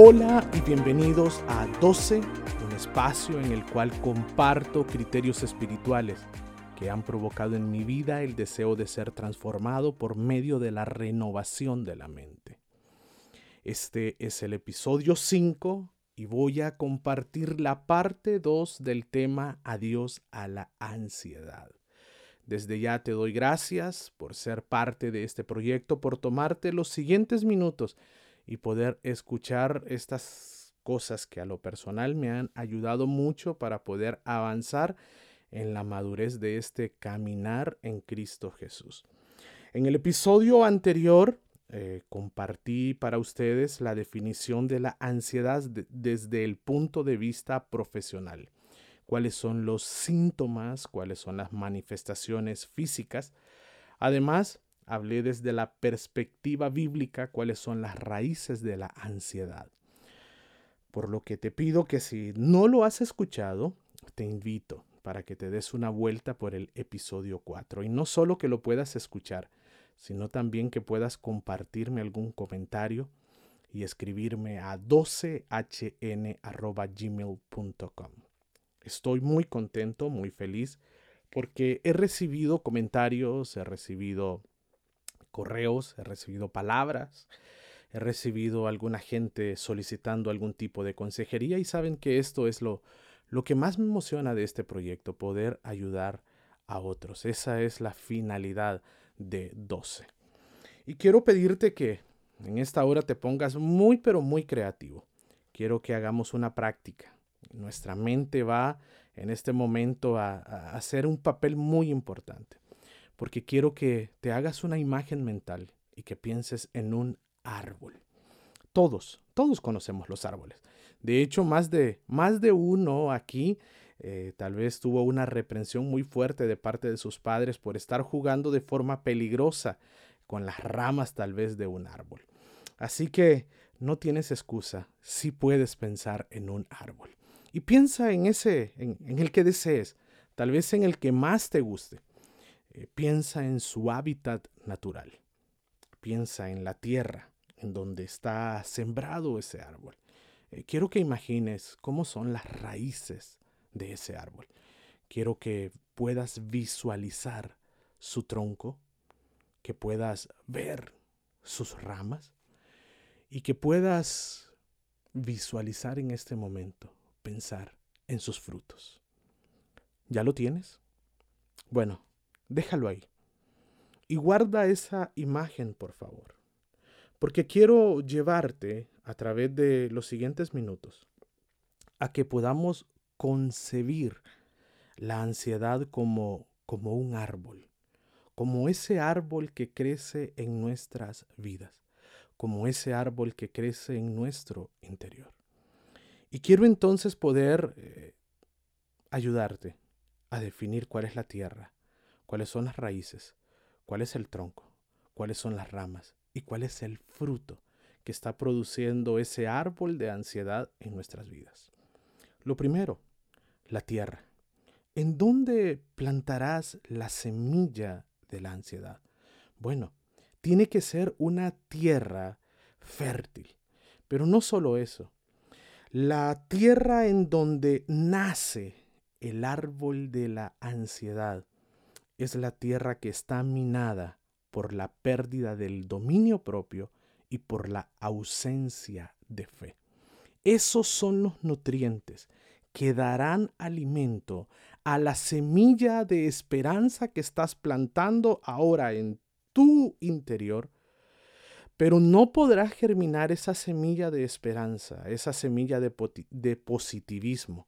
Hola y bienvenidos a 12, un espacio en el cual comparto criterios espirituales que han provocado en mi vida el deseo de ser transformado por medio de la renovación de la mente. Este es el episodio 5 y voy a compartir la parte 2 del tema Adiós a la ansiedad. Desde ya te doy gracias por ser parte de este proyecto, por tomarte los siguientes minutos y poder escuchar estas cosas que a lo personal me han ayudado mucho para poder avanzar en la madurez de este caminar en Cristo Jesús. En el episodio anterior eh, compartí para ustedes la definición de la ansiedad desde el punto de vista profesional. Cuáles son los síntomas, cuáles son las manifestaciones físicas. Además, hablé desde la perspectiva bíblica cuáles son las raíces de la ansiedad. Por lo que te pido que si no lo has escuchado, te invito para que te des una vuelta por el episodio 4. Y no solo que lo puedas escuchar, sino también que puedas compartirme algún comentario y escribirme a 12hn.gmail.com. Estoy muy contento, muy feliz, porque he recibido comentarios, he recibido correos, he recibido palabras, he recibido alguna gente solicitando algún tipo de consejería y saben que esto es lo, lo que más me emociona de este proyecto, poder ayudar a otros. Esa es la finalidad de 12. Y quiero pedirte que en esta hora te pongas muy pero muy creativo. Quiero que hagamos una práctica. Nuestra mente va en este momento a, a hacer un papel muy importante porque quiero que te hagas una imagen mental y que pienses en un árbol. Todos, todos conocemos los árboles. De hecho, más de, más de uno aquí eh, tal vez tuvo una reprensión muy fuerte de parte de sus padres por estar jugando de forma peligrosa con las ramas tal vez de un árbol. Así que no tienes excusa si puedes pensar en un árbol. Y piensa en ese, en el que desees, tal vez en el que más te guste. Eh, piensa en su hábitat natural. Piensa en la tierra en donde está sembrado ese árbol. Eh, quiero que imagines cómo son las raíces de ese árbol. Quiero que puedas visualizar su tronco, que puedas ver sus ramas y que puedas visualizar en este momento, pensar en sus frutos. ¿Ya lo tienes? Bueno, déjalo ahí. Y guarda esa imagen, por favor. Porque quiero llevarte a través de los siguientes minutos a que podamos concebir la ansiedad como, como un árbol, como ese árbol que crece en nuestras vidas, como ese árbol que crece en nuestro interior. Y quiero entonces poder eh, ayudarte a definir cuál es la tierra, cuáles son las raíces, cuál es el tronco, cuáles son las ramas y cuál es el fruto que está produciendo ese árbol de ansiedad en nuestras vidas. Lo primero, la tierra. ¿En dónde plantarás la semilla de la ansiedad? Bueno, tiene que ser una tierra fértil. Pero no solo eso. La tierra en donde nace el árbol de la ansiedad es la tierra que está minada por la pérdida del dominio propio y por la ausencia de fe. Esos son los nutrientes que darán alimento a la semilla de esperanza que estás plantando ahora en tu interior, pero no podrás germinar esa semilla de esperanza, esa semilla de, de positivismo,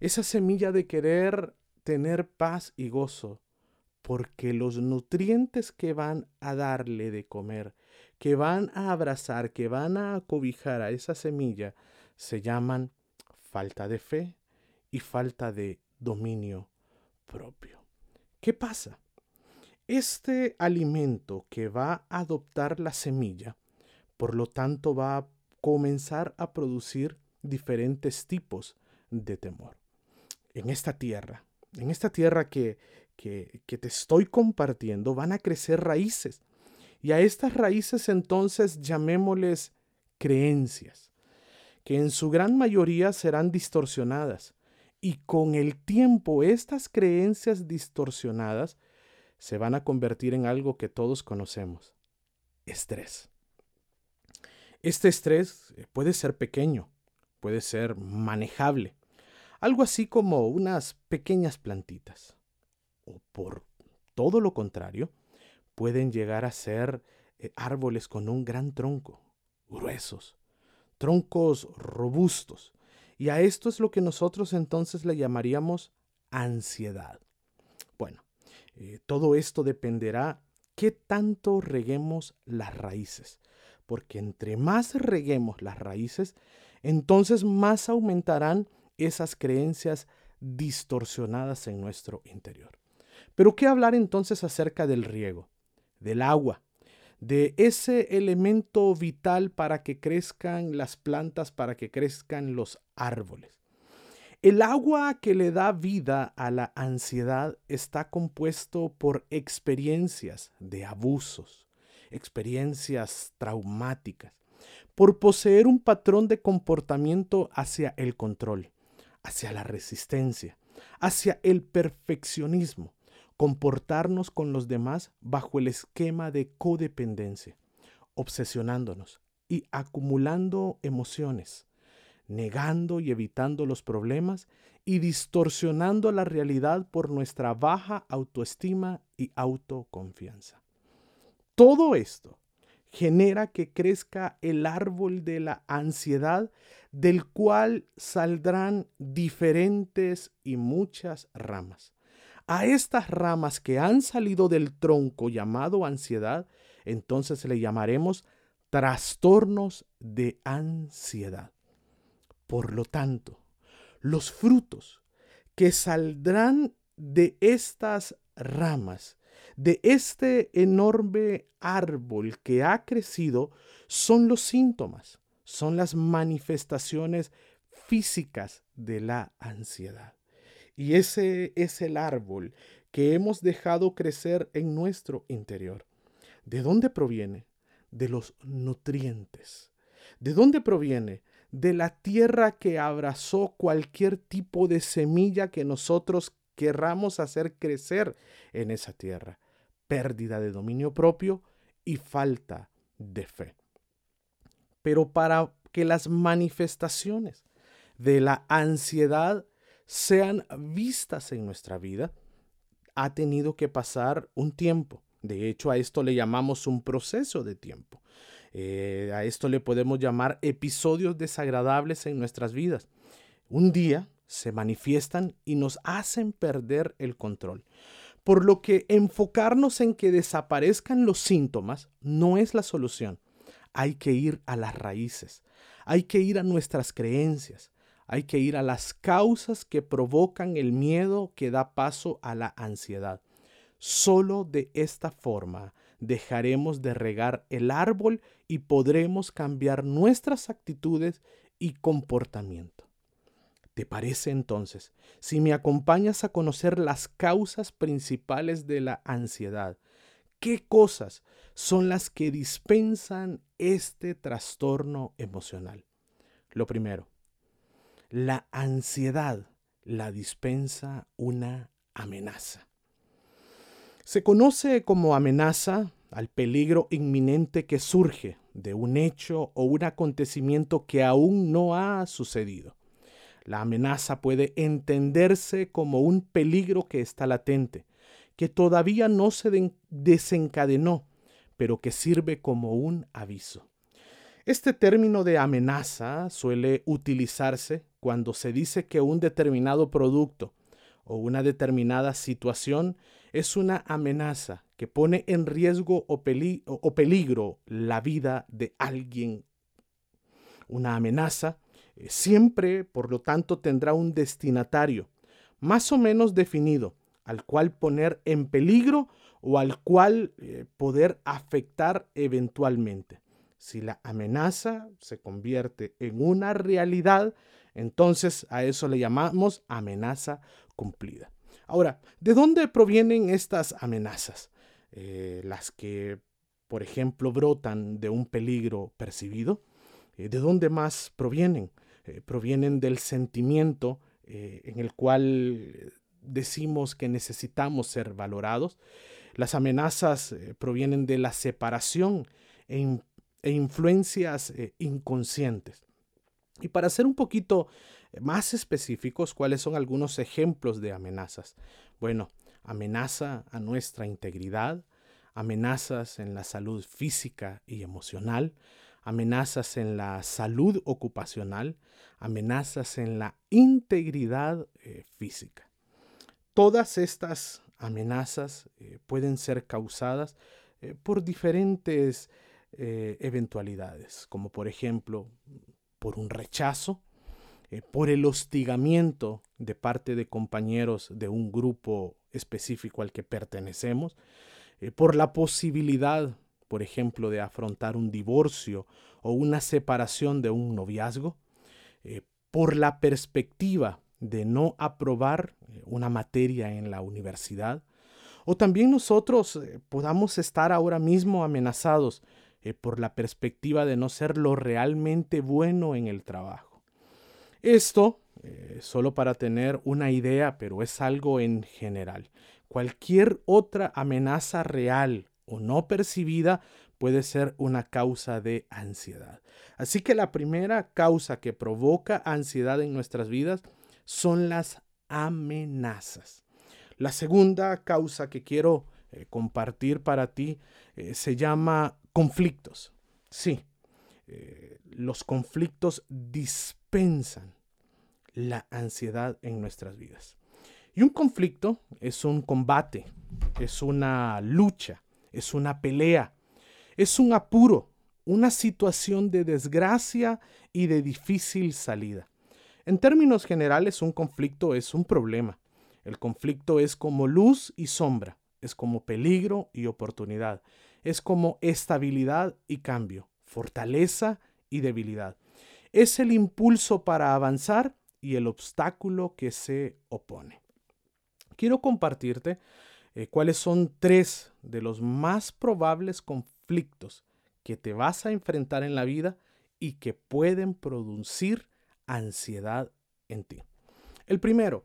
esa semilla de querer tener paz y gozo, porque los nutrientes que van a darle de comer, que van a abrazar, que van a acobijar a esa semilla, se llaman falta de fe y falta de dominio propio. ¿Qué pasa? Este alimento que va a adoptar la semilla, por lo tanto va a comenzar a producir diferentes tipos de temor. En esta tierra, en esta tierra que, que, te estoy compartiendo, van a crecer raíces. Y a estas raíces entonces llamémosles creencias, que en su gran mayoría serán distorsionadas. Y con el tiempo estas creencias distorsionadas se van a convertir en algo que todos conocemos, estrés. Este estrés puede ser pequeño, puede ser manejable, algo así como unas pequeñas plantitas. O por todo lo contrario, pueden llegar a ser eh, árboles con un gran tronco, gruesos, troncos robustos. Y a esto es lo que nosotros entonces le llamaríamos ansiedad. Bueno, eh, todo esto dependerá qué tanto reguemos las raíces porque entre más reguemos las raíces, entonces más aumentarán esas creencias distorsionadas en nuestro interior. Pero ¿qué hablar entonces acerca del riego, del agua, de ese elemento vital para que crezcan las plantas, para que crezcan los árboles? El agua que le da vida a la ansiedad está compuesto por experiencias de abusos, experiencias traumáticas, por poseer un patrón de comportamiento hacia el control, hacia la resistencia, hacia el perfeccionismo, comportarnos con los demás bajo el esquema de codependencia, obsesionándonos y acumulando emociones, negando y evitando los problemas y distorsionando la realidad por nuestra baja autoestima y autoconfianza. Todo esto genera que crezca el árbol de la ansiedad del cual saldrán diferentes y muchas ramas. A estas ramas que han salido del tronco llamado ansiedad, entonces le llamaremos trastornos de ansiedad. Por lo tanto, los frutos que saldrán de estas ramas de este enorme árbol que ha crecido son los síntomas, son las manifestaciones físicas de la ansiedad. Y ese es el árbol que hemos dejado crecer en nuestro interior. ¿De dónde proviene? De los nutrientes. ¿De dónde proviene? De la tierra que abrazó cualquier tipo de semilla que nosotros querramos hacer crecer en esa tierra. Pérdida de dominio propio y falta de fe. Pero para que las manifestaciones de la ansiedad sean vistas en nuestra vida, ha tenido que pasar un tiempo. De hecho, a esto le llamamos un proceso de tiempo. Eh, a esto le podemos llamar episodios desagradables en nuestras vidas. Un día se manifiestan y nos hacen perder el control. Por lo que enfocarnos en que desaparezcan los síntomas no es la solución. Hay que ir a las raíces, hay que ir a nuestras creencias, hay que ir a las causas que provocan el miedo que da paso a la ansiedad. Solo de esta forma dejaremos de regar el árbol y podremos cambiar nuestras actitudes y comportamiento. ¿Te parece entonces si me acompañas a conocer las causas principales de la ansiedad? ¿Qué cosas son las que dispensan este trastorno emocional? Lo primero, la ansiedad la dispensa una amenaza. Se conoce como amenaza al peligro inminente que surge de un hecho o un acontecimiento que aún no ha sucedido. La amenaza puede entenderse como un peligro que está latente, que todavía no se desencadenó, pero que sirve como un aviso. Este término de amenaza suele utilizarse cuando se dice que un determinado producto o una determinada situación es una amenaza que pone en riesgo o, peligro la vida de alguien. Una amenaza eh, siempre, por lo tanto, tendrá un destinatario más o menos definido al cual poner en peligro o al cual eh, poder afectar eventualmente. Si la amenaza se convierte en una realidad, entonces a eso le llamamos amenaza cumplida. Ahora, ¿de dónde provienen estas amenazas? Eh, las que, por ejemplo, brotan de un peligro percibido. Eh, ¿De dónde más provienen? provienen del sentimiento en el cual decimos que necesitamos ser valorados. Las amenazas eh, provienen de la separación e, e influencias eh, inconscientes. Y para ser un poquito eh, más específicos, ¿cuáles son algunos ejemplos de amenazas? Bueno, amenaza a nuestra integridad, amenazas en la salud física y emocional, amenazas en la salud ocupacional, amenazas en la integridad física. Todas estas amenazas eh, pueden ser causadas eh, por diferentes eh, eventualidades, como por ejemplo por un rechazo, por el hostigamiento de parte de compañeros de un grupo específico al que pertenecemos, por la posibilidad, por ejemplo, de afrontar un divorcio o una separación de un noviazgo, por la perspectiva de no aprobar eh, una materia en la universidad, o también nosotros eh, podamos estar ahora mismo amenazados eh, por la perspectiva de no ser lo realmente bueno en el trabajo. Esto, solo para tener una idea, pero es algo en general. Cualquier otra amenaza real o no percibida puede ser una causa de ansiedad. Así que la primera causa que provoca ansiedad en nuestras vidas son las amenazas. La segunda causa que quiero eh, compartir para ti eh, se llama conflictos. Sí, eh, los conflictos dispensan la ansiedad en nuestras vidas. Y un conflicto es un combate, es una lucha, es una pelea, es un apuro, una situación de desgracia y de difícil salida. En términos generales, un conflicto es un problema. El conflicto es como luz y sombra, es como peligro y oportunidad, es como estabilidad y cambio, fortaleza y debilidad. Es el impulso para avanzar y el obstáculo que se opone. Quiero compartirte eh, cuáles son tres de los más probables conflictos que te vas a enfrentar en la vida y que pueden producir ansiedad en ti. El primero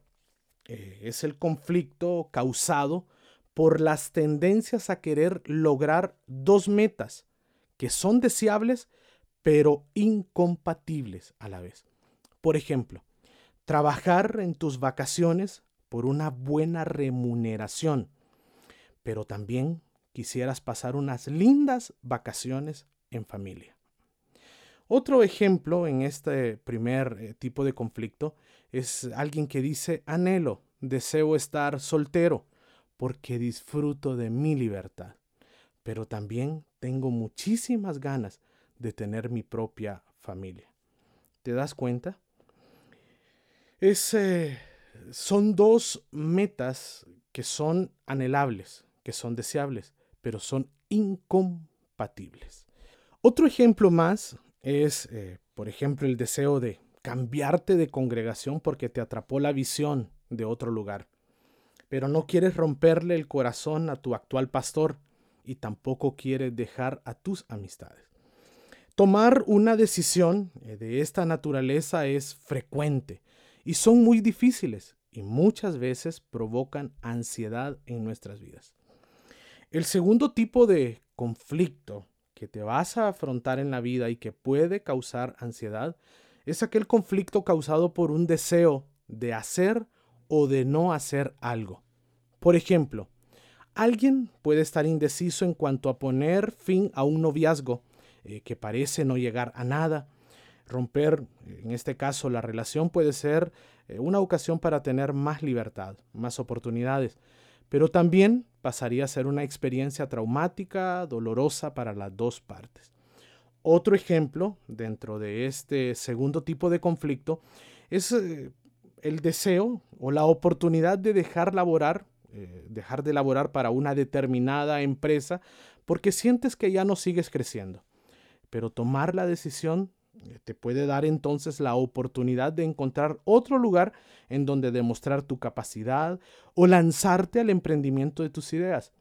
eh, es el conflicto causado por las tendencias a querer lograr dos metas que son deseables pero incompatibles a la vez. Por ejemplo, trabajar en tus vacaciones por una buena remuneración, pero también quisieras pasar unas lindas vacaciones en familia. Otro ejemplo en este primer eh, tipo de conflicto es alguien que dice, anhelo, deseo estar soltero porque disfruto de mi libertad, pero también tengo muchísimas ganas de tener mi propia familia. ¿Te das cuenta? Es, eh, son dos metas que son anhelables, que son deseables, pero son incompatibles. Otro ejemplo más es, eh, por ejemplo, el deseo de cambiarte de congregación porque te atrapó la visión de otro lugar. Pero no quieres romperle el corazón a tu actual pastor y tampoco quieres dejar a tus amistades. Tomar una decisión eh, de esta naturaleza es frecuente y son muy difíciles y muchas veces provocan ansiedad en nuestras vidas. El segundo tipo de conflicto que te vas a afrontar en la vida y que puede causar ansiedad es aquel conflicto causado por un deseo de hacer o de no hacer algo. Por ejemplo, alguien puede estar indeciso en cuanto a poner fin a un noviazgo eh, que parece no llegar a nada, Romper, en este caso, la relación puede ser eh, una ocasión para tener más libertad, más oportunidades, pero también pasaría a ser una experiencia traumática, dolorosa para las dos partes. Otro ejemplo dentro de este segundo tipo de conflicto es eh, el deseo o la oportunidad de dejar laborar, eh, dejar de laborar para una determinada empresa porque sientes que ya no sigues creciendo. Pero tomar la decisión eh, te puede dar entonces la oportunidad de encontrar otro lugar en donde demostrar tu capacidad o lanzarte al emprendimiento de tus ideas.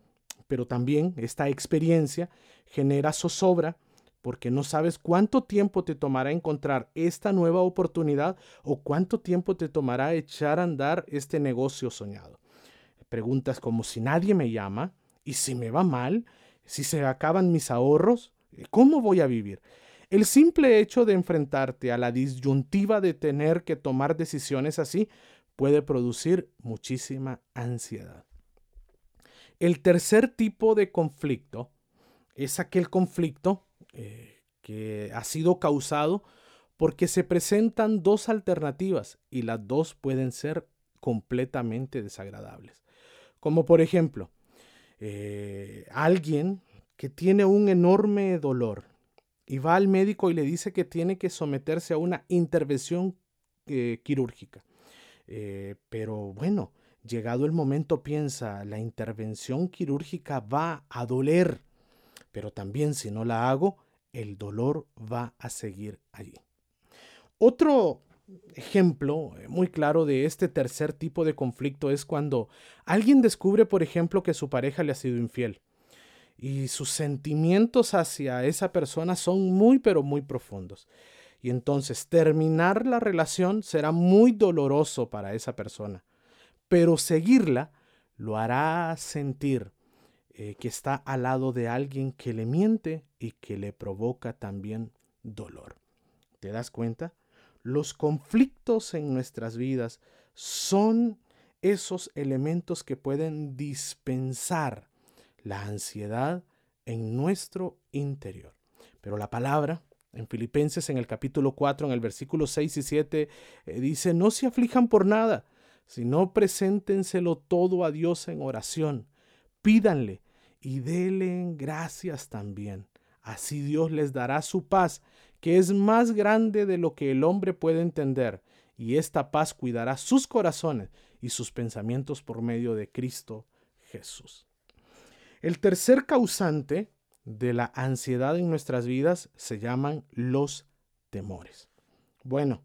Pero también esta experiencia genera zozobra porque no sabes cuánto tiempo te tomará encontrar esta nueva oportunidad o cuánto tiempo te tomará echar a andar este negocio soñado. Preguntas como si nadie me llama y si me va mal, si se acaban mis ahorros, ¿cómo voy a vivir? El simple hecho de enfrentarte a la disyuntiva de tener que tomar decisiones así puede producir muchísima ansiedad. El tercer tipo de conflicto es aquel conflicto eh, que ha sido causado porque se presentan dos alternativas y las dos pueden ser completamente desagradables. Como por ejemplo, eh, alguien que tiene un enorme dolor y va al médico y le dice que tiene que someterse a una intervención eh, quirúrgica. Pero bueno, llegado el momento piensa, la intervención quirúrgica va a doler, pero también si no la hago, el dolor va a seguir allí. Otro ejemplo eh, muy claro de este tercer tipo de conflicto es cuando alguien descubre, por ejemplo, que su pareja le ha sido infiel y sus sentimientos hacia esa persona son muy pero muy profundos. Y entonces terminar la relación será muy doloroso para esa persona, pero seguirla lo hará sentir eh, que está al lado de alguien que le miente y que le provoca también dolor. ¿Te das cuenta? Los conflictos en nuestras vidas son esos elementos que pueden dispensar la ansiedad en nuestro interior. Pero la palabra en Filipenses en el capítulo 4, en el versículo 6 y 7, eh, dice, no se aflijan por nada, sino preséntenselo todo a Dios en oración. Pídanle y denle gracias también. Así Dios les dará su paz, que es más grande de lo que el hombre puede entender, y esta paz cuidará sus corazones y sus pensamientos por medio de Cristo Jesús. El tercer causante de la ansiedad en nuestras vidas se llaman los temores. Bueno,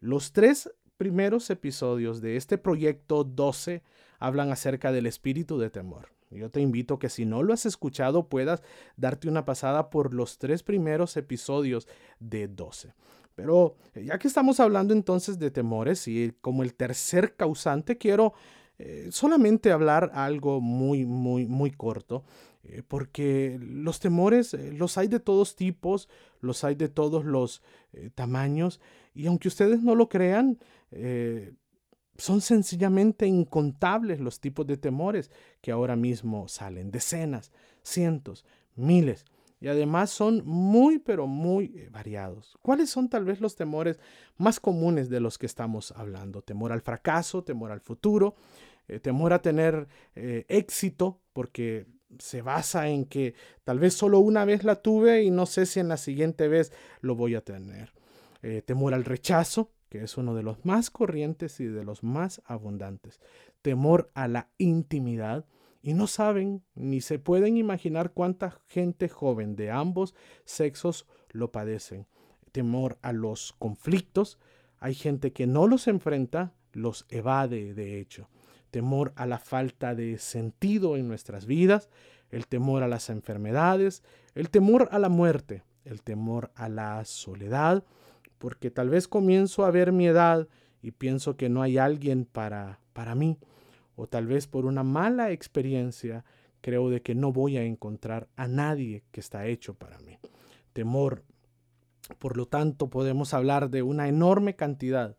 los tres primeros episodios de este proyecto 12 hablan acerca del espíritu de temor. Yo te invito que si no lo has escuchado puedas darte una pasada por los tres primeros episodios de 12. Pero ya que estamos hablando entonces de temores y como el tercer causante, quiero eh, solamente hablar algo muy, muy, muy corto, eh, porque los temores eh, los hay de todos tipos, los hay de todos los tamaños, y aunque ustedes no lo crean, son sencillamente incontables los tipos de temores que ahora mismo salen, decenas, cientos, miles y además son muy, pero muy variados. ¿Cuáles son tal vez los temores más comunes de los que estamos hablando? Temor al fracaso, temor al futuro, eh, temor a tener eh, éxito, porque se basa en que tal vez solo una vez la tuve y no sé si en la siguiente vez lo voy a tener. Eh, temor al rechazo, que es uno de los más corrientes y de los más abundantes. Temor a la intimidad. Y no saben ni se pueden imaginar cuánta gente joven de ambos sexos lo padecen. Temor a los conflictos. Hay gente que no los enfrenta, los evade de hecho temor a la falta de sentido en nuestras vidas, el temor a las enfermedades, el temor a la muerte, el temor a la soledad, porque tal vez comienzo a ver mi edad y pienso que no hay alguien para, para mí, o tal vez por una mala experiencia creo de que no voy a encontrar a nadie que está hecho para mí. Temor, por lo tanto, podemos hablar de una enorme cantidad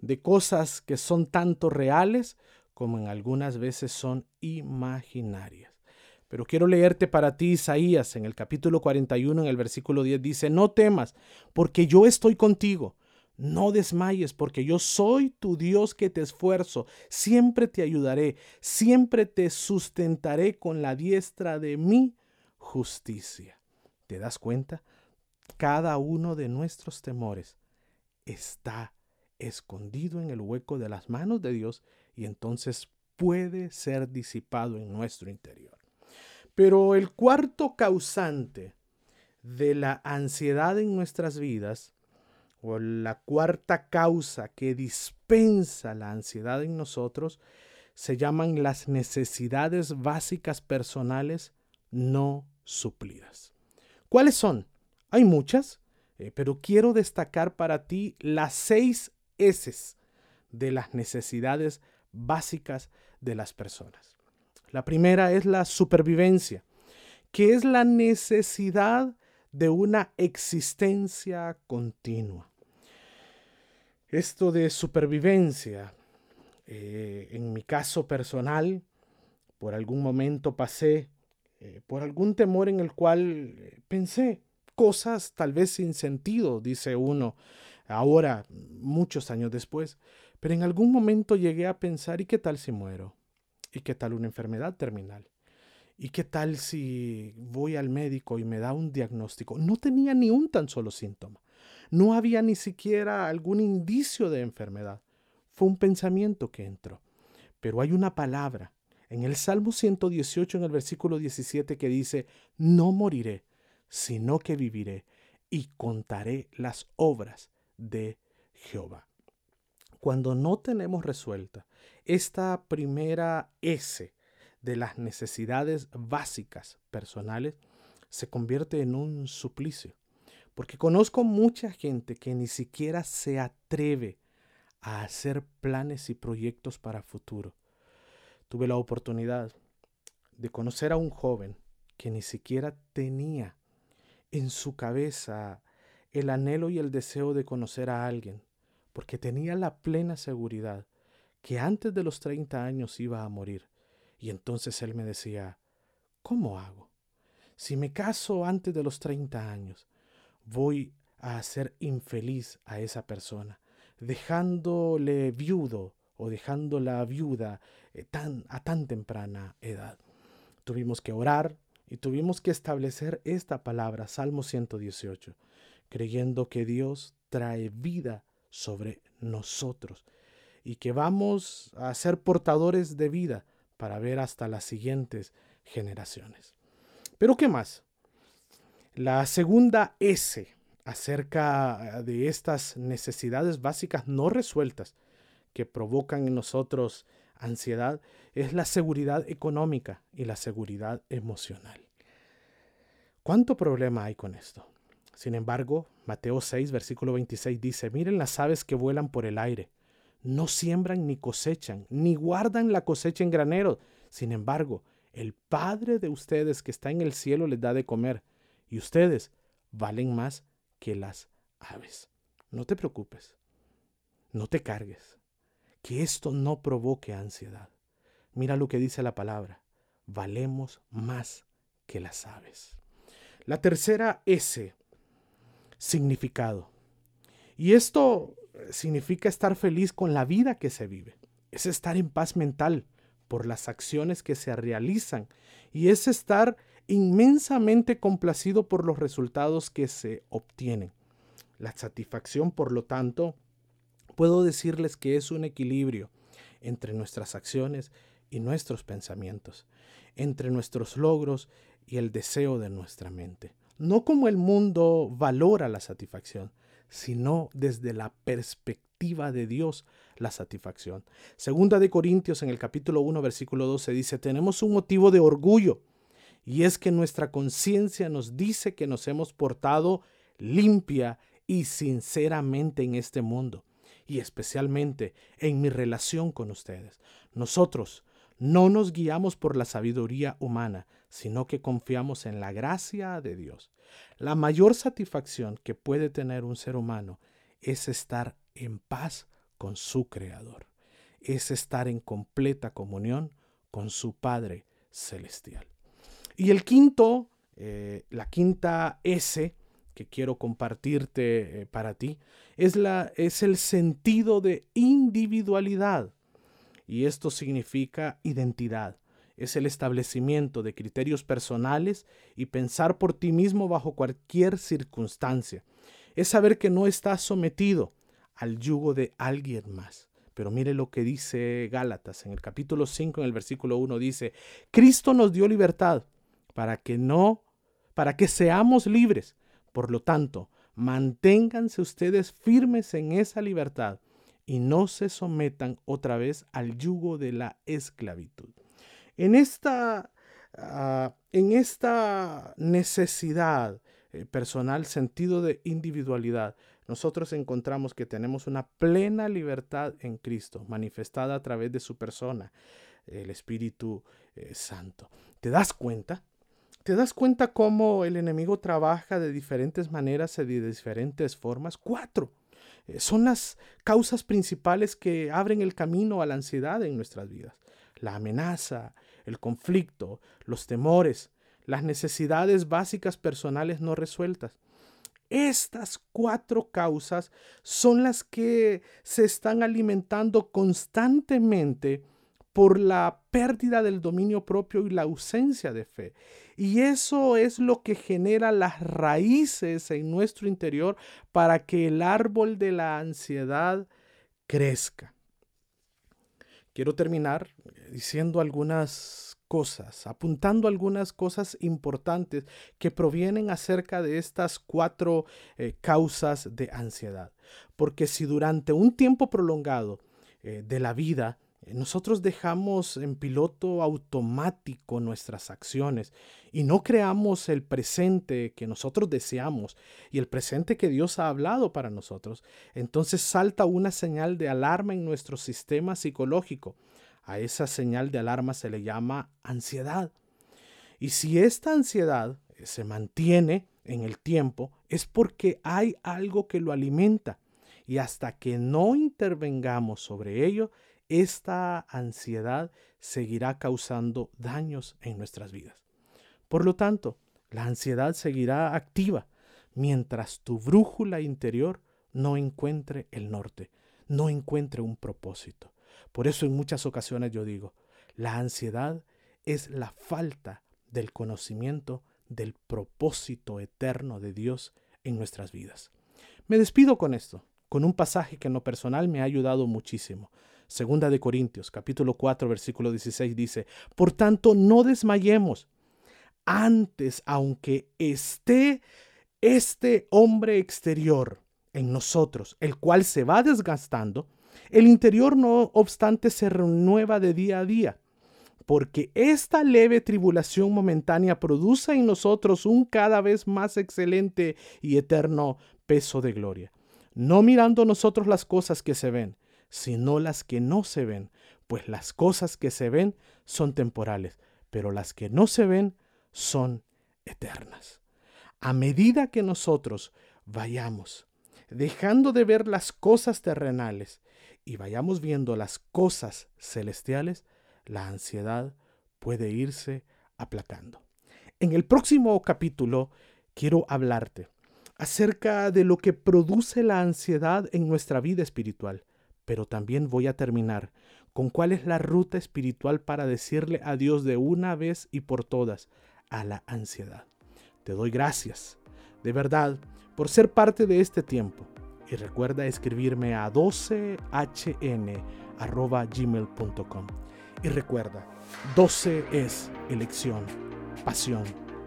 de cosas que son tanto reales como en algunas veces son imaginarias. Pero quiero leerte para ti Isaías en el capítulo 41, en el versículo 10, dice, no temas, porque yo estoy contigo. No desmayes, porque yo soy tu Dios que te esfuerzo. Siempre te ayudaré, siempre te sustentaré con la diestra de mi justicia. ¿Te das cuenta? Cada uno de nuestros temores está escondido en el hueco de las manos de Dios y entonces puede ser disipado en nuestro interior. Pero el cuarto causante de la ansiedad en nuestras vidas, o la cuarta causa que dispensa la ansiedad en nosotros, se llaman las necesidades básicas personales no suplidas. ¿Cuáles son? Hay muchas, eh, pero quiero destacar para ti las seis S de las necesidades básicas de las personas. La primera es la supervivencia, que es la necesidad de una existencia continua. Esto de supervivencia, eh, en mi caso personal, por algún momento pasé eh, por algún temor en el cual eh, pensé cosas tal vez sin sentido, dice uno, ahora, muchos años después, pero en algún momento llegué a pensar, ¿y qué tal si muero? ¿Y qué tal una enfermedad terminal? ¿Y qué tal si voy al médico y me da un diagnóstico? No tenía ni un tan solo síntoma. No había ni siquiera algún indicio de enfermedad. Fue un pensamiento que entró. Pero hay una palabra en el Salmo 118, en el versículo 17, que dice, no moriré, sino que viviré y contaré las obras de Jehová. Cuando no tenemos resuelta esta primera S de las necesidades básicas personales, se convierte en un suplicio. Porque conozco mucha gente que ni siquiera se atreve a hacer planes y proyectos para futuro tuve la oportunidad de conocer a un joven que ni siquiera tenía en su cabeza el anhelo y el deseo de conocer a alguien, porque tenía la plena seguridad que antes de los 30 años iba a morir. Y entonces él me decía, ¿cómo hago? Si me caso antes de los 30 años, voy a hacer infeliz a esa persona, dejándole viudo o dejándola viuda eh, a tan temprana edad. Tuvimos que orar y tuvimos que establecer esta palabra, Salmo 118, creyendo que Dios trae vida sobre nosotros y que vamos a ser portadores de vida para ver hasta las siguientes generaciones. Pero ¿qué más? La segunda S acerca de estas necesidades básicas no resueltas que provocan en nosotros ansiedad es la seguridad económica y la seguridad emocional. ¿Cuánto problema hay con esto? Sin embargo, Mateo 6, versículo 26 dice, miren las aves que vuelan por el aire, no siembran ni cosechan, ni guardan la cosecha en granero. Sin embargo, el Padre de ustedes que está en el cielo les da de comer, y ustedes valen más que las aves. No te preocupes, no te cargues, que esto no provoque ansiedad. Mira lo que dice la palabra. Valemos más que las aves. La tercera S, significado. Y esto significa estar feliz con la vida que se vive. Es estar en paz mental por las acciones que se realizan. Y es estar inmensamente complacido por los resultados que se obtienen. La satisfacción, por lo tanto, puedo decirles que es un equilibrio entre nuestras acciones y nuestros pensamientos, entre nuestros logros y el deseo de nuestra mente. No como el mundo valora la satisfacción, sino desde la perspectiva de Dios la satisfacción. Segunda de Corintios en el capítulo 1 versículo 12 dice, tenemos un motivo de orgullo y es que nuestra conciencia nos dice que nos hemos portado limpia y sinceramente en este mundo y especialmente en mi relación con ustedes. Nosotros no nos guiamos por la sabiduría humana, sino que confiamos en la gracia de Dios. La mayor satisfacción que puede tener un ser humano es estar en paz con su Creador, es estar en completa comunión con su Padre Celestial. Y el quinto, eh, la quinta S que quiero compartirte eh, para ti, es, la, es el sentido de individualidad. Y esto significa identidad. Es el establecimiento de criterios personales y pensar por ti mismo bajo cualquier circunstancia. Es saber que no estás sometido al yugo de alguien más. Pero mire lo que dice Gálatas en el capítulo 5, en el versículo 1, dice, Cristo nos dio libertad para que no, para que seamos libres. Por lo tanto, manténganse ustedes firmes en esa libertad y no se sometan otra vez al yugo de la esclavitud. En esta, ah, en esta necesidad eh, personal, sentido de individualidad, nosotros encontramos que tenemos una plena libertad en Cristo, manifestada a través de su persona, el Espíritu eh, Santo. ¿Te das cuenta? ¿Te das cuenta cómo el enemigo trabaja de diferentes maneras y de diferentes formas? Cuatro. Eh, son las causas principales que abren el camino a la ansiedad en nuestras vidas. La amenaza, el conflicto, los temores, las necesidades básicas personales no resueltas. Estas cuatro causas son las que se están alimentando constantemente por la pérdida del dominio propio y la ausencia de fe. Y eso es lo que genera las raíces en nuestro interior para que el árbol de la ansiedad crezca. Quiero terminar diciendo algunas cosas, apuntando algunas cosas importantes que provienen acerca de estas cuatro eh, causas de ansiedad. Porque si durante un tiempo prolongado eh, de la vida nosotros dejamos en piloto automático nuestras acciones y no creamos el presente que nosotros deseamos y el presente que Dios ha hablado para nosotros, entonces salta una señal de alarma en nuestro sistema psicológico. A esa señal de alarma se le llama ansiedad. Y si esta ansiedad se mantiene en el tiempo, es porque hay algo que lo alimenta. Y hasta que no intervengamos sobre ello, esta ansiedad seguirá causando daños en nuestras vidas. Por lo tanto, la ansiedad seguirá activa mientras tu brújula interior no encuentre el norte, no encuentre un propósito. Por eso en muchas ocasiones yo digo, la ansiedad es la falta del conocimiento del propósito eterno de Dios en nuestras vidas. Me despido con esto, con un pasaje que en lo personal me ha ayudado muchísimo. Segunda de Corintios, capítulo 4, versículo 16 dice, Por tanto, no desmayemos. Antes, aunque esté este hombre exterior en nosotros, el cual se va desgastando, el interior no obstante se renueva de día a día, porque esta leve tribulación momentánea produce en nosotros un cada vez más excelente y eterno peso de gloria, no mirando nosotros las cosas que se ven, sino las que no se ven, pues las cosas que se ven son temporales, pero las que no se ven son eternas. A medida que nosotros vayamos dejando de ver las cosas terrenales y vayamos viendo las cosas celestiales, la ansiedad puede irse aplacando. En el próximo capítulo quiero hablarte acerca de lo que produce la ansiedad en nuestra vida espiritual pero también voy a terminar con cuál es la ruta espiritual para decirle adiós de una vez y por todas a la ansiedad. Te doy gracias, de verdad, por ser parte de este tiempo. Y recuerda escribirme a 12hn.gmail.com. Y recuerda, 12 es elección, pasión,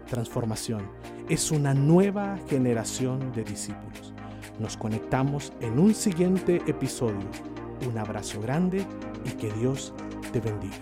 transformación. Es una nueva generación de discípulos. Nos conectamos en un siguiente episodio. Un abrazo grande y que Dios te bendiga.